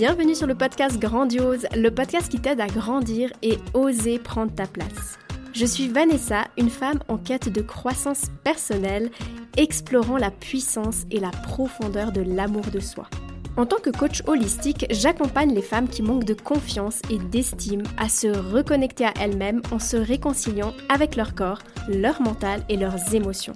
Bienvenue sur le podcast Grandiose, le podcast qui t'aide à grandir et oser prendre ta place. Je suis Vanessa, une femme en quête de croissance personnelle, explorant la puissance et la profondeur de l'amour de soi. En tant que coach holistique, j'accompagne les femmes qui manquent de confiance et d'estime à se reconnecter à elles-mêmes en se réconciliant avec leur corps, leur mental et leurs émotions.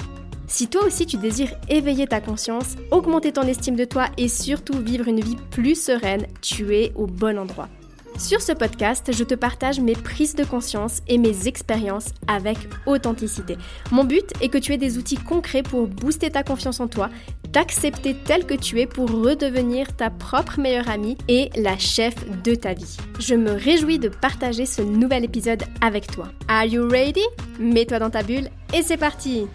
Si toi aussi tu désires éveiller ta conscience, augmenter ton estime de toi et surtout vivre une vie plus sereine, tu es au bon endroit. Sur ce podcast, je te partage mes prises de conscience et mes expériences avec authenticité. Mon but est que tu aies des outils concrets pour booster ta confiance en toi, t'accepter tel que tu es pour redevenir ta propre meilleure amie et la chef de ta vie. Je me réjouis de partager ce nouvel épisode avec toi. Are you ready? Mets-toi dans ta bulle et c'est parti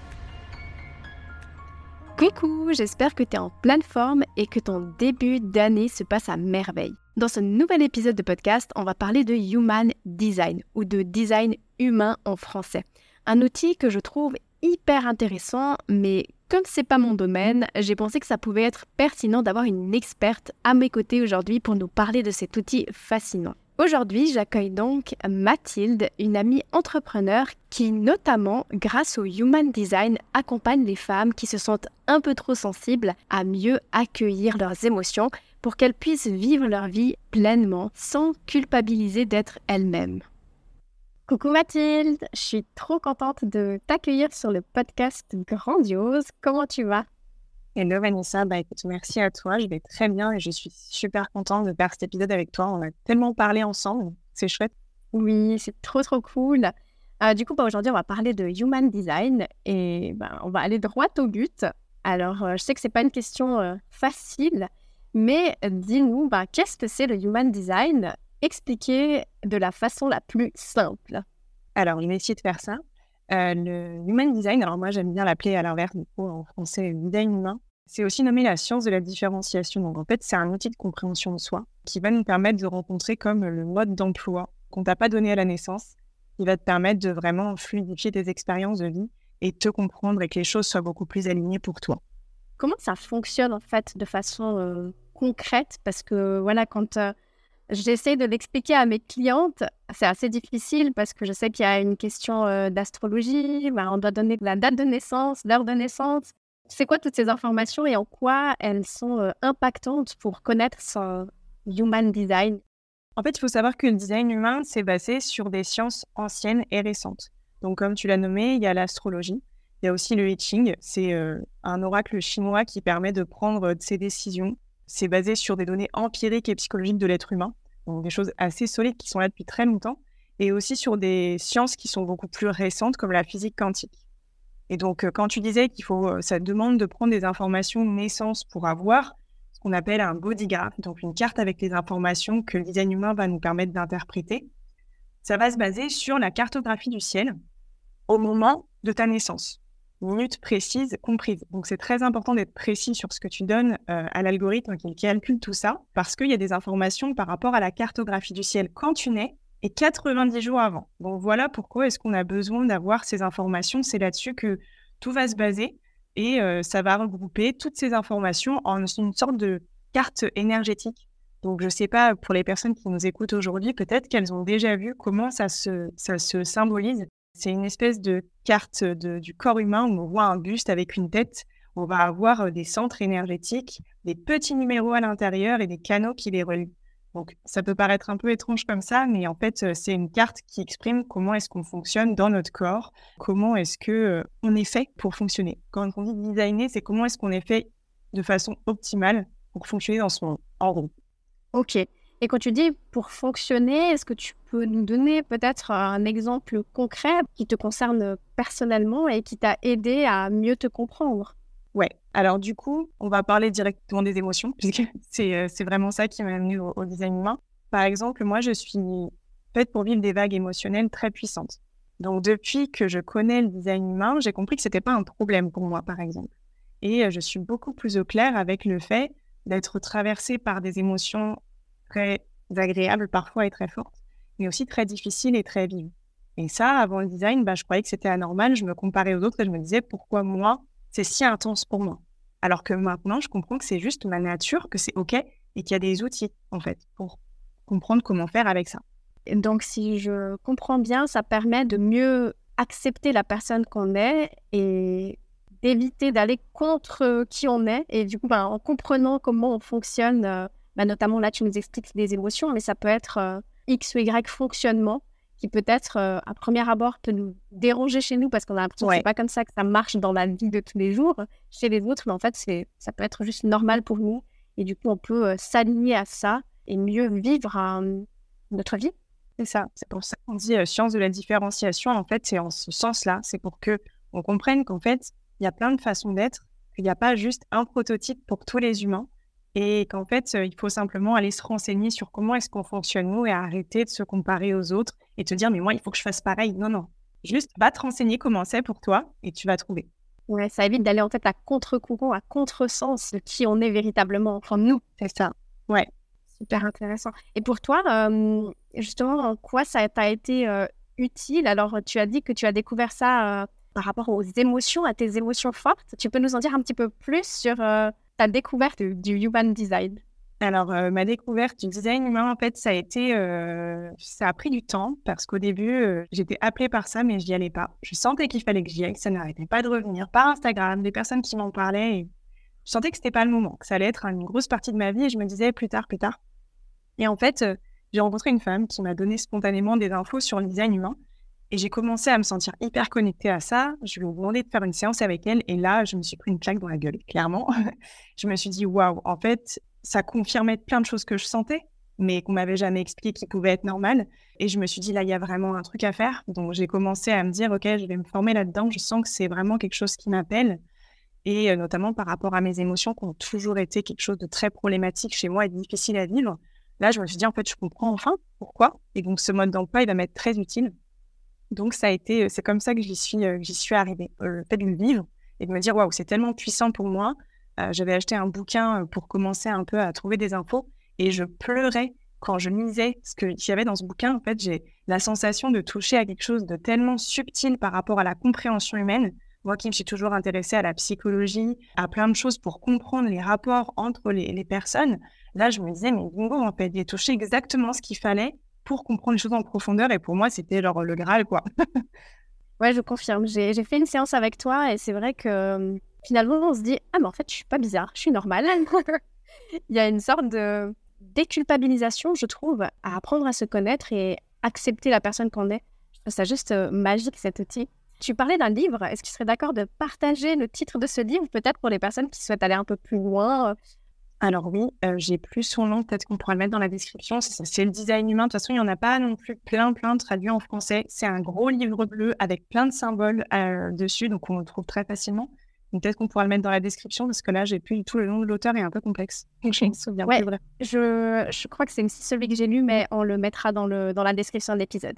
Coucou, j'espère que tu es en pleine forme et que ton début d'année se passe à merveille. Dans ce nouvel épisode de podcast, on va parler de Human Design ou de design humain en français. Un outil que je trouve hyper intéressant, mais comme c'est pas mon domaine, j'ai pensé que ça pouvait être pertinent d'avoir une experte à mes côtés aujourd'hui pour nous parler de cet outil fascinant. Aujourd'hui, j'accueille donc Mathilde, une amie entrepreneur qui, notamment grâce au Human Design, accompagne les femmes qui se sentent un peu trop sensibles à mieux accueillir leurs émotions pour qu'elles puissent vivre leur vie pleinement sans culpabiliser d'être elles-mêmes. Coucou Mathilde, je suis trop contente de t'accueillir sur le podcast Grandiose. Comment tu vas? Hello Vanessa, bah écoute, merci à toi, je vais très bien et je suis super contente de faire cet épisode avec toi. On a tellement parlé ensemble, c'est chouette. Oui, c'est trop trop cool. Euh, du coup, bah, aujourd'hui, on va parler de Human Design et bah, on va aller droit au but. Alors, euh, je sais que c'est pas une question euh, facile, mais dis-nous, bah, qu'est-ce que c'est le Human Design? Expliquez de la façon la plus simple. Alors, on va essayer de faire ça. Euh, le Human Design, alors moi j'aime bien l'appeler à l'inverse, du coup en français design humain, c'est aussi nommé la science de la différenciation. Donc en fait, c'est un outil de compréhension de soi qui va nous permettre de rencontrer comme le mode d'emploi qu'on t'a pas donné à la naissance. Il va te permettre de vraiment fluidifier tes expériences de vie et te comprendre et que les choses soient beaucoup plus alignées pour toi. Comment ça fonctionne en fait de façon euh, concrète? Parce que voilà, quand euh, J'essaie de l'expliquer à mes clientes. C'est assez difficile parce que je sais qu'il y a une question euh, d'astrologie. Ben, on doit donner la date de naissance, l'heure de naissance. C'est quoi toutes ces informations et en quoi elles sont euh, impactantes pour connaître son human design? En fait, il faut savoir que le design humain, c'est basé sur des sciences anciennes et récentes. Donc, comme tu l'as nommé, il y a l'astrologie. Il y a aussi le I Ching. C'est euh, un oracle chinois qui permet de prendre ses décisions c'est basé sur des données empiriques et psychologiques de l'être humain, donc des choses assez solides qui sont là depuis très longtemps, et aussi sur des sciences qui sont beaucoup plus récentes comme la physique quantique. Et donc, euh, quand tu disais qu'il faut, euh, ça demande de prendre des informations de naissance pour avoir ce qu'on appelle un bodygraph, donc une carte avec les informations que le design humain va nous permettre d'interpréter, ça va se baser sur la cartographie du ciel au moment de ta naissance minutes précises comprises. Donc c'est très important d'être précis sur ce que tu donnes euh, à l'algorithme qui calcule tout ça, parce qu'il y a des informations par rapport à la cartographie du ciel quand tu nais et 90 jours avant. Donc voilà pourquoi est-ce qu'on a besoin d'avoir ces informations. C'est là-dessus que tout va se baser et euh, ça va regrouper toutes ces informations en une sorte de carte énergétique. Donc je ne sais pas, pour les personnes qui nous écoutent aujourd'hui, peut-être qu'elles ont déjà vu comment ça se, symbolise c'est une espèce de carte du corps humain où on voit un buste avec une tête. On va avoir euh, des centres énergétiques, des petits numéros à l'intérieur et des canaux qui les relient. Donc, ça peut paraître un peu étrange comme ça, mais en fait, euh, c'est une carte qui exprime comment est-ce qu'on fonctionne dans notre corps, comment est-ce que euh, on est fait pour fonctionner. Quand on dit designer, c'est comment est-ce qu'on est fait de façon optimale pour fonctionner dans monde, en. Ok. Et quand tu dis pour fonctionner, est-ce que tu peux nous donner peut-être un exemple concret qui te concerne personnellement et qui t'a aidé à mieux te comprendre? Ouais. Alors du coup, on va parler directement des émotions, puisque euh, c'est vraiment ça qui m'a amené au, design humain. Par exemple, moi, je suis faite pour vivre des vagues émotionnelles très puissantes. Donc depuis que je connais le design humain, j'ai compris que c'était pas un problème pour moi, par exemple. Et euh, je suis beaucoup plus au clair avec le fait d'être traversée par des émotions très agréable parfois et très forte, mais aussi très difficile et très vive. Et ça, avant le design, bah, je croyais que c'était anormal. Je me comparais aux autres et je me disais pourquoi moi, c'est si intense pour moi. Alors que maintenant, je comprends que c'est juste ma nature, que c'est OK et qu'il y a des outils, en fait, pour comprendre comment faire avec ça. donc, si je comprends bien, ça permet de mieux accepter la personne qu'on est et d'éviter d'aller contre qui on est. Et du coup, ben, en comprenant comment on fonctionne, euh, ben, notamment là, tu nous expliques des émotions, mais ça peut être euh, X ou Y fonctionnement qui peut-être, euh, à premier abord, peut nous déranger chez nous parce qu'on a l'impression que c'est pas comme ça que ça marche dans la vie de tous les jours chez les autres, mais en fait, c'est, ça peut être juste normal pour nous. Et du coup, on peut s'aligner à ça et mieux vivre notre vie. C'est ça. C'est pour ça qu'on dit science de la différenciation. En fait, c'est en ce sens-là. C'est pour que on comprenne qu'en fait, il y a plein de façons d'être, qu'il n'y a pas juste un prototype pour tous les humains et qu'en fait, il faut simplement aller se renseigner sur comment est-ce qu'on fonctionne nous et arrêter de se comparer aux autres et te dire mais moi, il faut que je fasse pareil. Non, non. Juste, va te renseigner comment c'est pour toi et tu vas trouver. Ouais, ça évite d'aller en fait à contre-courant, à contre-sens de qui on est véritablement. Enfin, nous, c'est ça. Ouais. Super intéressant. Et pour toi, justement, en quoi ça t'a été utile? Alors, tu as dit que tu as découvert ça par rapport aux émotions, à tes émotions fortes. Tu peux nous en dire un petit peu plus sur ta découverte du human design? Alors, ma découverte du design humain, en fait, ça a été, ça a pris du temps parce qu'au début, j'étais appelée par ça, mais je n'y allais pas. Je sentais qu'il fallait que j'y aille, ça n'arrêtait pas de revenir par Instagram, des personnes qui m'en parlaient. Et je sentais que c'était pas le moment, que ça allait être une grosse partie de ma vie. Et je me disais plus tard, plus tard. Et en fait, j'ai rencontré une femme qui m'a donné spontanément des infos sur le design humain. Et j'ai commencé à me sentir hyper connectée à ça. Je lui ai demandé de faire une séance avec elle. Et là, je me suis pris une claque dans la gueule, clairement. je me suis dit, waouh, en fait, ça confirmait plein de choses que je sentais, mais qu'on m'avait jamais expliqué qui pouvaient être normales. Et je me suis dit, là, il y a vraiment un truc à faire. Donc, j'ai commencé à me dire, OK, je vais me former là-dedans. Je sens que c'est vraiment quelque chose qui m'appelle. Et notamment par rapport à mes émotions qui ont toujours été quelque chose de très problématique chez moi et difficile à vivre. Là, je me suis dit, en fait, je comprends enfin pourquoi. Et donc, ce mode d'emploi, il va m'être très utile. Donc, ça a été, c'est comme ça que j'y suis, euh, j'y suis arrivée. Euh, le fait de le vivre et de me dire, waouh, c'est tellement puissant pour moi. Euh, j'avais acheté un bouquin pour commencer un peu à trouver des infos et je pleurais quand je lisais ce qu'il y avait dans ce bouquin. En fait, j'ai la sensation de toucher à quelque chose de tellement subtil par rapport à la compréhension humaine. Moi qui me suis toujours intéressée à la psychologie, à plein de choses pour comprendre les rapports entre les, les personnes, là, je me disais, mais bingo, en fait, j'ai touché exactement ce qu'il fallait pour comprendre les choses en profondeur. Et pour moi, c'était genre le Graal, quoi. ouais, je confirme. J'ai fait une séance avec toi et c'est vrai que finalement, on se dit Ah, mais en fait, je suis pas bizarre, je suis normale. Il y a une sorte de déculpabilisation, je trouve, à apprendre à se connaître et accepter la personne qu'on est. Je trouve ça juste magique, cet outil. Tu parlais d'un livre. Est-ce que tu serais d'accord de partager le titre de ce livre, peut-être pour les personnes qui souhaitent aller un peu plus loin alors oui, j'ai plus son nom, peut-être qu'on pourra le mettre dans la description. C'est le design humain. De toute façon, il n'y en a pas non plus plein, plein traduits en français. C'est un gros livre bleu avec plein de symboles dessus, donc on le trouve très facilement. Peut-être qu'on pourra le mettre dans la description parce que là, j'ai plus du tout le nom de l'auteur et un peu complexe. je me souviens ouais, vrai. Je, je, crois que c'est aussi celui que j'ai lu, mais on le mettra dans, le, dans la description de l'épisode.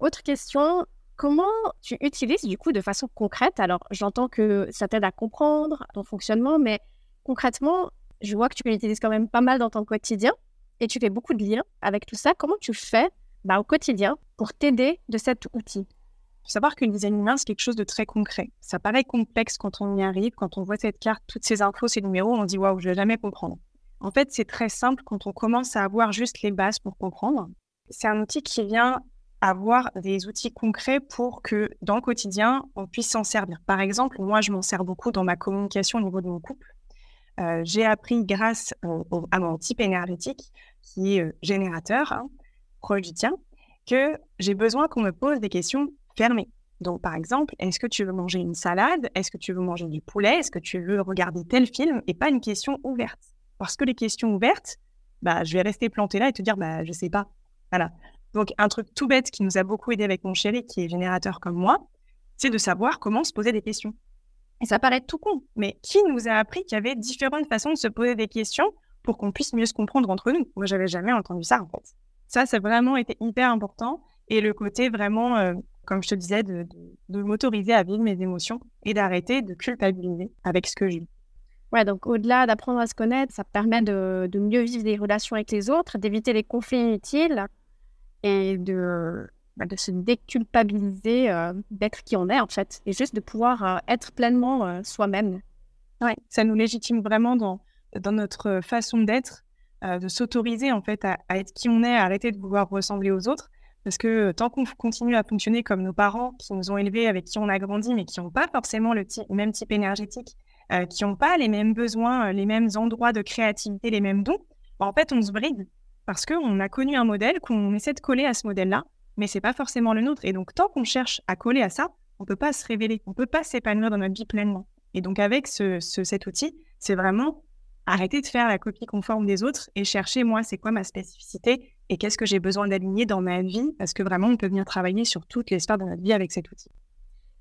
Autre question, comment tu utilises du coup de façon concrète Alors, j'entends que ça t'aide à comprendre ton fonctionnement, mais concrètement, je vois que tu l'utilises quand même pas mal dans ton quotidien et tu fais beaucoup de liens avec tout ça. Comment tu fais bah, au quotidien pour t'aider de cet outil? Il faut savoir qu'une design humain, c'est quelque chose de très concret. Ça paraît complexe quand on y arrive, quand on voit cette carte, toutes ces infos, ces numéros, on dit waouh, je vais jamais comprendre. En fait, c'est très simple quand on commence à avoir juste les bases pour comprendre. C'est un outil qui vient avoir des outils concrets pour que dans le quotidien, on puisse s'en servir. Par exemple, moi, je m'en sers beaucoup dans ma communication au niveau de mon couple. Euh, j'ai appris grâce à mon type énergétique, qui est euh, générateur, hein, proche du tien, que j'ai besoin qu'on me pose des questions fermées. Donc, par exemple, est-ce que tu veux manger une salade? Est-ce que tu veux manger du poulet? Est-ce que tu veux regarder tel film? Et pas une question ouverte. Parce que les questions ouvertes, bah, je vais rester plantée là et te dire, bah, je sais pas. Voilà. Donc, un truc tout bête qui nous a beaucoup aidé avec mon chéri, qui est générateur comme moi, c'est de savoir comment se poser des questions. Ça paraît tout con, mais qui nous a appris qu'il y avait différentes façons de se poser des questions pour qu'on puisse mieux se comprendre entre nous? Moi, j'avais jamais entendu ça, en fait. Ça, ça a vraiment été hyper important. Et le côté vraiment, euh, comme je te disais, de, m'autoriser à vivre mes émotions et d'arrêter de culpabiliser avec ce que vis. Ouais, donc au-delà d'apprendre à se connaître, ça permet de, mieux vivre des relations avec les autres, d'éviter les conflits inutiles et de de se déculpabiliser euh, d'être qui on est en fait et juste de pouvoir euh, être pleinement euh, soi-même. Ouais, ça nous légitime vraiment dans, dans notre façon d'être de s'autoriser en fait à, être qui on est, à arrêter de vouloir ressembler aux autres. Parce que tant qu'on continue à fonctionner comme nos parents qui nous ont élevés, avec qui on a grandi, mais qui n'ont pas forcément le même type énergétique, qui n'ont pas les mêmes besoins, les mêmes endroits de créativité, les mêmes dons, bah, en fait, on se bride parce qu'on a connu un modèle, qu'on essaie de coller à ce modèle-là, mais c'est pas forcément le nôtre. Et donc, tant qu'on cherche à coller à ça, on peut pas se révéler, on peut pas s'épanouir dans notre vie pleinement. Et donc, avec ce, cet outil, c'est vraiment arrêter de faire la copie conforme des autres et chercher, moi, c'est quoi ma spécificité et qu'est-ce que j'ai besoin d'aligner dans ma vie parce que vraiment, on peut venir travailler sur toutes les sphères de notre vie avec cet outil.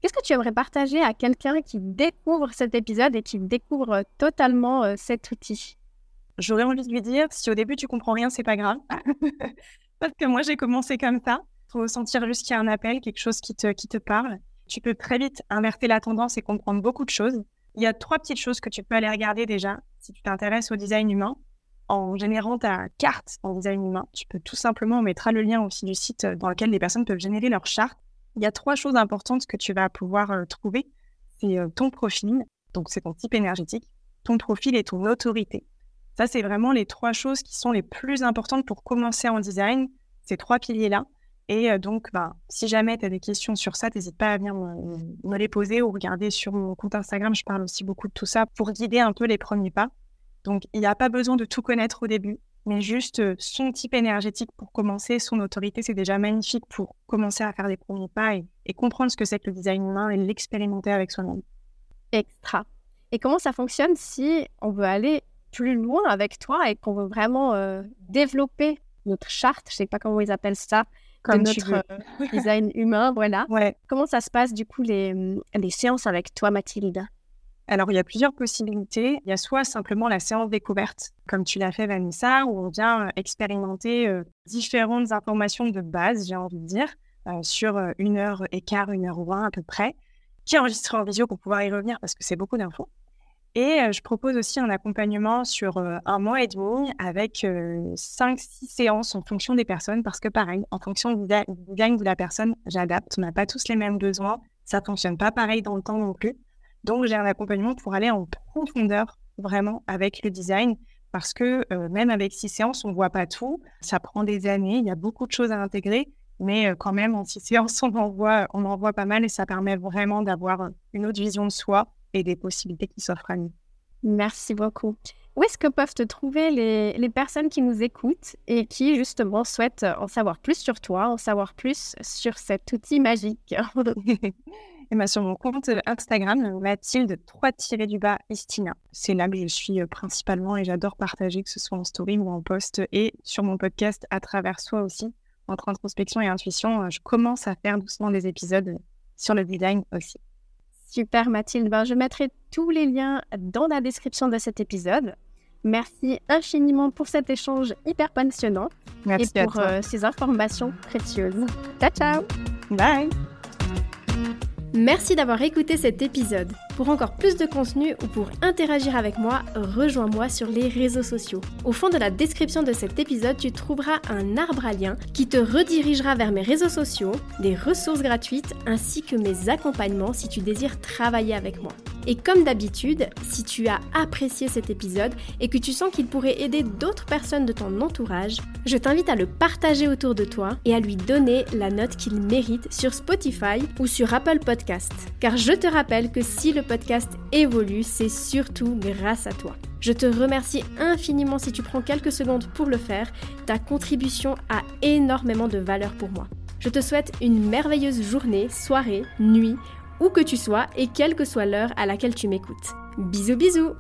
Qu'est-ce que tu aimerais partager à quelqu'un qui découvre cet épisode et qui découvre totalement euh, cet outil? J'aurais envie de lui dire, si au début tu comprends rien, c'est pas grave. parce que moi, j'ai commencé comme ça. Faut sentir juste qu'il y a un appel, quelque chose qui te, qui te parle. Tu peux très vite inverser la tendance et comprendre beaucoup de choses. Il y a trois petites choses que tu peux aller regarder déjà si tu t'intéresses au design humain. En générant ta carte en design humain, tu peux tout simplement, on mettra le lien aussi du site dans lequel les personnes peuvent générer leur charte. Il y a trois choses importantes que tu vas pouvoir euh, trouver. C'est euh, ton profil, donc c'est ton type énergétique, ton profil et ton autorité. Ça, c'est vraiment les trois choses qui sont les plus importantes pour commencer en design, ces trois piliers-là. Et donc, bah, si jamais tu as des questions sur ça, n'hésite pas à venir me, les poser ou regarder sur mon compte Instagram. Je parle aussi beaucoup de tout ça pour guider un peu les premiers pas. Donc, il n'y a pas besoin de tout connaître au début, mais juste son type énergétique pour commencer, son autorité, c'est déjà magnifique pour commencer à faire des premiers pas et, comprendre ce que c'est que le design humain et l'expérimenter avec soi-même. Extra. Et comment ça fonctionne si on veut aller plus loin avec toi et qu'on veut vraiment développer notre charte, je sais pas comment ils appellent ça, Comme de notre euh, design humain, voilà. Ouais. Comment ça se passe du coup les, mm, les séances avec toi, Mathilde? Alors, il y a plusieurs possibilités. Il y a soit simplement la séance découverte, comme tu l'as fait, Vanessa, où on vient euh, expérimenter différentes informations de base, j'ai envie de dire, sur une heure et quart, une heure vingt à peu près, qui est enregistré en visio pour pouvoir y revenir parce que c'est beaucoup d'infos. Et je propose aussi un accompagnement sur un mois et demi avec 5-6 séances en fonction des personnes parce que pareil, en fonction du design de la personne, j'adapte. On n'a pas tous les mêmes besoins. Ça ne fonctionne pas pareil dans le temps non plus. Donc, j'ai un accompagnement pour aller en profondeur vraiment avec le design parce que même avec 6 séances, on ne voit pas tout. Ça prend des années. Il y a beaucoup de choses à intégrer. Mais quand même, en 6 séances, on en, voit, on en voit pas mal et ça permet vraiment d'avoir une autre vision de soi et des possibilités qui s'offrent à nous. Merci beaucoup. Où est-ce que peuvent te trouver les, les, personnes qui nous écoutent et qui justement souhaitent en savoir plus sur toi, en savoir plus sur cet outil magique? Et bien, Sur mon compte Instagram, Mathilde 3-du-bas Istina. C'est là que je suis euh, principalement et j'adore partager, que ce soit en story ou en post, et sur mon podcast à travers soi aussi, entre introspection et intuition. Je commence à faire doucement des épisodes sur le design aussi. Super Mathilde, ben, je mettrai tous les liens dans la description de cet épisode. Merci infiniment pour cet échange hyper passionnant Merci et pour euh, ces informations précieuses. Ciao ciao Bye Merci d'avoir écouté cet épisode. Pour encore plus de contenu ou pour interagir avec moi, rejoins-moi sur les réseaux sociaux. Au fond de la description de cet épisode, tu trouveras un arbre à lien qui te redirigera vers mes réseaux sociaux, des ressources gratuites ainsi que mes accompagnements si tu désires travailler avec moi. Et comme d'habitude, si tu as apprécié cet épisode et que tu sens qu'il pourrait aider d'autres personnes de ton entourage, je t'invite à le partager autour de toi et à lui donner la note qu'il mérite sur Spotify ou sur Apple Podcast. Car je te rappelle que si le podcast évolue, c'est surtout grâce à toi. Je te remercie infiniment si tu prends quelques secondes pour le faire. Ta contribution a énormément de valeur pour moi. Je te souhaite une merveilleuse journée, soirée, nuit où que tu sois et quelle que soit l'heure à laquelle tu m'écoutes. Bisous bisous